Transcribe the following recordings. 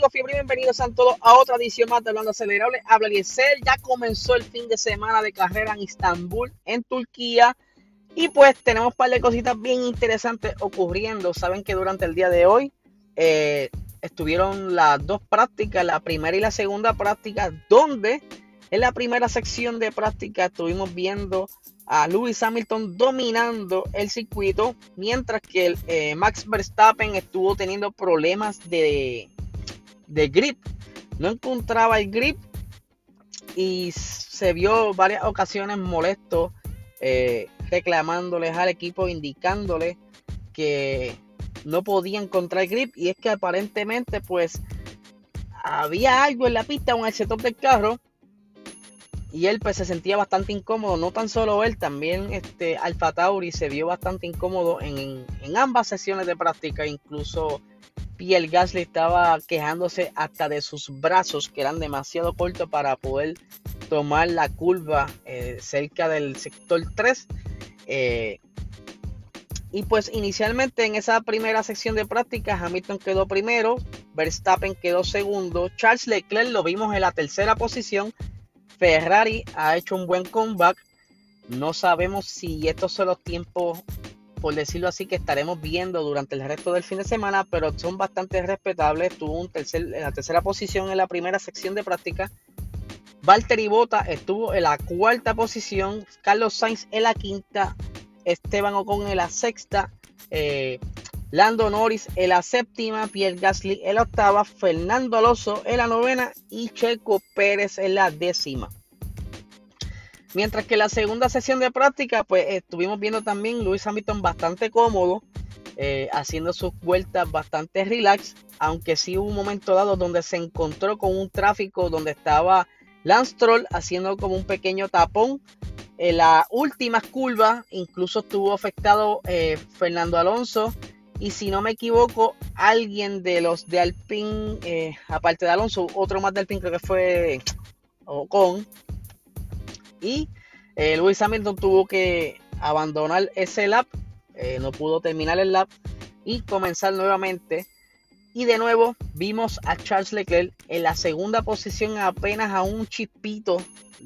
amigos? Bienvenidos a todos a otra edición más de Hablando Acelerable. Habla Eliezer, ya comenzó el fin de semana de carrera en Istambul, en Turquía. Y pues tenemos un par de cositas bien interesantes ocurriendo. Saben que durante el día de hoy eh, estuvieron las dos prácticas, la primera y la segunda práctica, donde en la primera sección de práctica estuvimos viendo a Lewis Hamilton dominando el circuito, mientras que eh, Max Verstappen estuvo teniendo problemas de, de grip. No encontraba el grip y se vio varias ocasiones molesto, eh, reclamándoles al equipo, indicándole que no podía encontrar grip. Y es que aparentemente, pues, había algo en la pista, un setup del carro y él pues se sentía bastante incómodo, no tan solo él, también este Alfa Tauri se vio bastante incómodo en, ambas sesiones de práctica, incluso Pierre Gasly estaba quejándose hasta de sus brazos que eran demasiado cortos para poder tomar la curva eh, cerca del sector 3. Eh, y pues inicialmente en esa primera sección de práctica Hamilton quedó primero, Verstappen quedó segundo, Charles Leclerc lo vimos en la tercera posición Ferrari ha hecho un buen comeback. No sabemos si estos son los tiempos, por decirlo así, que estaremos viendo durante el resto del fin de semana, pero son bastante respetables. Tuvo un en la tercera posición en la primera sección de práctica. Valtteri Bota estuvo en la cuarta posición. Carlos Sainz en la quinta. Esteban Ocon en la sexta. Eh, Lando Norris en la séptima, Pierre Gasly en la octava, Fernando Alonso en la novena y Checo Pérez en la décima. Mientras que la segunda sesión de práctica, pues estuvimos viendo también Luis Hamilton bastante cómodo, eh, haciendo sus vueltas bastante relax, aunque sí hubo un momento dado donde se encontró con un tráfico donde estaba Lance Troll haciendo como un pequeño tapón. En la última curva incluso estuvo afectado eh, Fernando Alonso y si no me equivoco, alguien de los de Alpine, eh, aparte de Alonso, otro más de Alpine creo que fue Ocon. Y eh, Luis Hamilton tuvo que abandonar ese lap, eh, no pudo terminar el lap y comenzar nuevamente. Y de nuevo vimos a Charles Leclerc en la segunda posición apenas a un chispito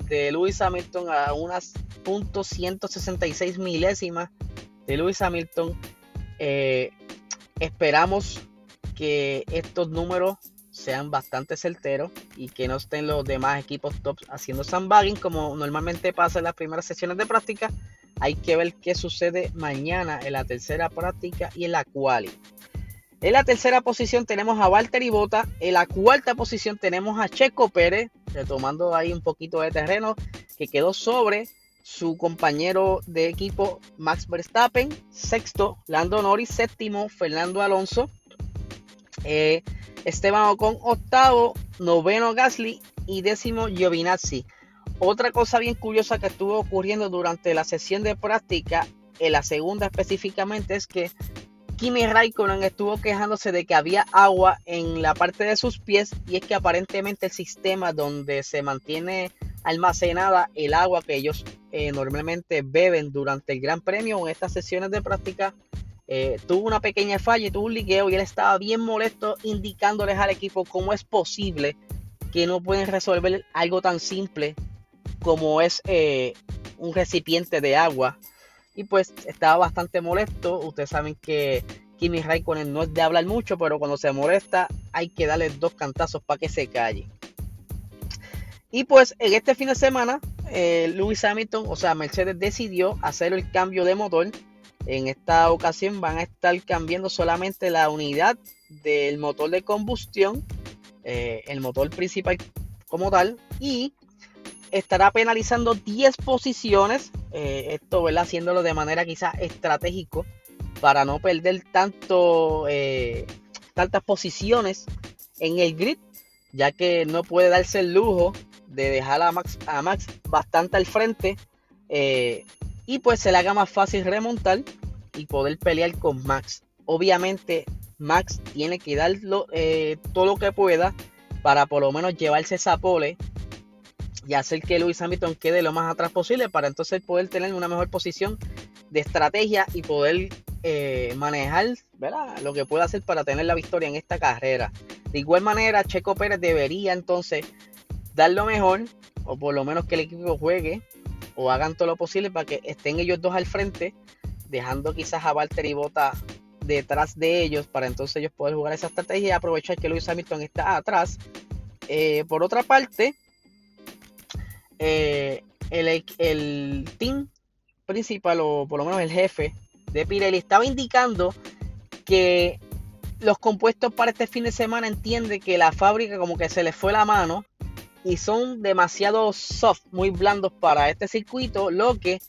de Luis Hamilton, a unas .166 milésimas de Luis Hamilton. Eh, Esperamos que estos números sean bastante certeros y que no estén los demás equipos top haciendo sandbagging como normalmente pasa en las primeras sesiones de práctica. Hay que ver qué sucede mañana en la tercera práctica y en la quali. En la tercera posición tenemos a Valtteri Bota. En la cuarta posición tenemos a Checo Pérez, retomando ahí un poquito de terreno, que quedó sobre su compañero de equipo Max Verstappen, sexto, Lando Norris, séptimo, Fernando Alonso, eh, Esteban Ocon, octavo, noveno Gasly y décimo Giovinazzi. Otra cosa bien curiosa que estuvo ocurriendo durante la sesión de práctica, en la segunda específicamente, es que Kimi Raikkonen estuvo quejándose de que había agua en la parte de sus pies y es que aparentemente el sistema donde se mantiene almacenada el agua que ellos eh, normalmente beben durante el Gran Premio en estas sesiones de práctica. Eh, tuvo una pequeña falla y tuvo un liqueo y él estaba bien molesto indicándoles al equipo cómo es posible que no pueden resolver algo tan simple como es eh, un recipiente de agua. Y pues estaba bastante molesto. Ustedes saben que Kimi Raikkonen no es de hablar mucho, pero cuando se molesta hay que darle dos cantazos para que se calle. Y pues en este fin de semana, eh, Lewis Hamilton, o sea, Mercedes decidió hacer el cambio de motor. En esta ocasión van a estar cambiando solamente la unidad del motor de combustión, eh, el motor principal como tal, y estará penalizando 10 posiciones. Eh, esto, ¿verdad? Haciéndolo de manera quizás estratégico para no perder tanto, tantas posiciones en el grid, ya que no puede darse el lujo de dejar a Max, a Max bastante al frente eh, y pues se le haga más fácil remontar y poder pelear con Max. Obviamente Max tiene que dar eh, todo lo que pueda para por lo menos llevarse esa pole y hacer que Lewis Hamilton quede lo más atrás posible para entonces poder tener una mejor posición de estrategia y poder eh, manejar lo que pueda hacer para tener la victoria en esta carrera. De igual manera, Checo Pérez debería entonces dar lo mejor, o por lo menos que el equipo juegue, o hagan todo lo posible para que estén ellos dos al frente, dejando quizás a Walter y Bota detrás de ellos, para entonces ellos poder jugar esa estrategia y aprovechar que Lewis Hamilton está atrás. Eh, por otra parte, eh, el, el team principal, o por lo menos el jefe de Pirelli, estaba indicando que los compuestos para este fin de semana entiende que la fábrica como que se le fue la mano y son demasiado soft, muy blandos para este circuito, lo que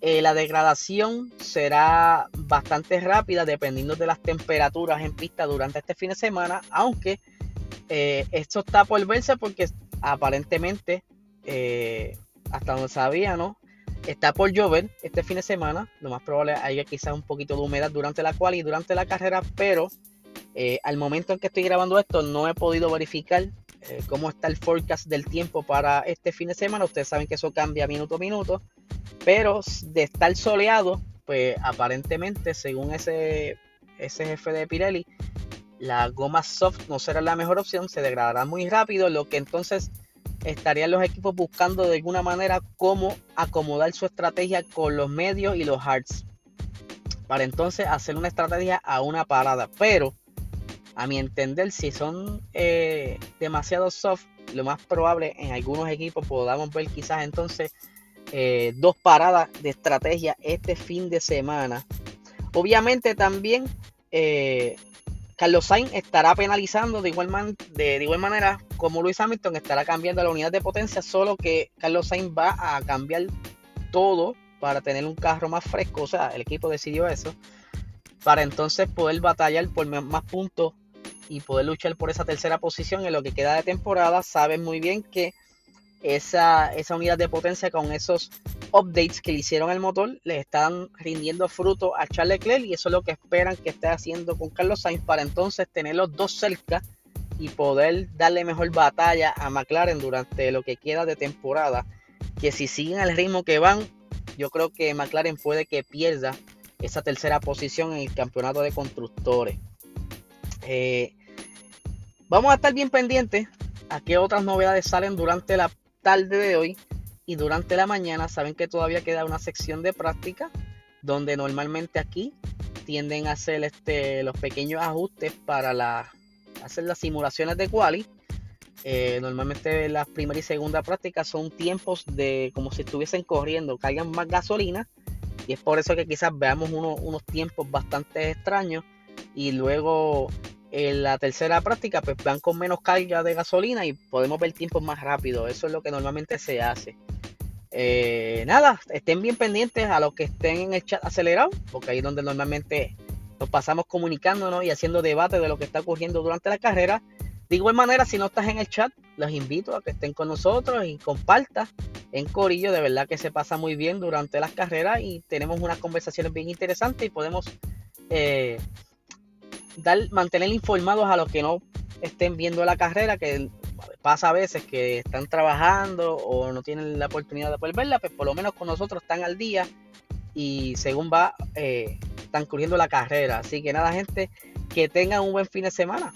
eh, la degradación será bastante rápida dependiendo de las temperaturas en pista durante este fin de semana, aunque eh, esto está por verse porque aparentemente, eh, hasta donde sabía, ¿no? Está por llover este fin de semana, lo más probable haya quizás un poquito de humedad durante la cual y durante la carrera, pero al momento en que estoy grabando esto, no he podido verificar eh, cómo está el forecast del tiempo para este fin de semana. Ustedes saben que eso cambia minuto a minuto, pero de estar soleado, pues aparentemente, según ese, ese jefe de Pirelli, la goma soft no será la mejor opción, se degradará muy rápido, lo que entonces estarían los equipos buscando de alguna manera cómo acomodar su estrategia con los medios y los hards para entonces hacer una estrategia a una parada. Pero a mi entender, si son eh, demasiado soft, lo más probable en algunos equipos podamos ver quizás entonces eh, dos paradas de estrategia este fin de semana. Obviamente también eh, Carlos Sainz estará penalizando de igual, de, igual manera como Luis Hamilton estará cambiando la unidad de potencia, solo que Carlos Sainz va a cambiar todo para tener un carro más fresco, o sea, el equipo decidió eso, para entonces poder batallar por más puntos y poder luchar por esa tercera posición en lo que queda de temporada, saben muy bien que esa, esa unidad de potencia con esos updates que le hicieron al motor le están rindiendo fruto a Charles Leclerc y eso es lo que esperan que esté haciendo con Carlos Sainz para entonces tener los dos cerca y poder darle mejor batalla a McLaren durante lo que queda de temporada. Que si siguen el ritmo que van, yo creo que McLaren puede que pierda esa tercera posición en el campeonato de constructores. Eh, vamos a estar bien pendientes a qué otras novedades salen durante la tarde de hoy y durante la mañana. Saben que todavía queda una sección de práctica donde normalmente aquí tienden a hacer este, los pequeños ajustes para hacer las simulaciones de quali. Eh, normalmente las primera y segunda prácticas son tiempos de como si estuviesen corriendo, caigan más gasolina y es por eso que quizás veamos unos tiempos bastante extraños y luego en la tercera práctica, pues van con menos carga de gasolina y podemos ver tiempos más rápido. Eso es lo que normalmente se hace. Eh, nada, estén bien pendientes a los que estén en el chat acelerado, porque ahí es donde normalmente nos pasamos comunicándonos y haciendo debate de lo que está ocurriendo durante la carrera. De igual manera, si no estás en el chat, los invito a que estén con nosotros y compartas en Corillo. De verdad que se pasa muy bien durante las carreras y tenemos unas conversaciones bien interesantes y podemos eh, dar, mantener informados a los que no estén viendo la carrera, que pasa a veces que están trabajando o no tienen la oportunidad de poder verla, pues por lo menos con nosotros están al día y según va, eh, están corriendo la carrera. Así que nada, gente, que tengan un buen fin de semana.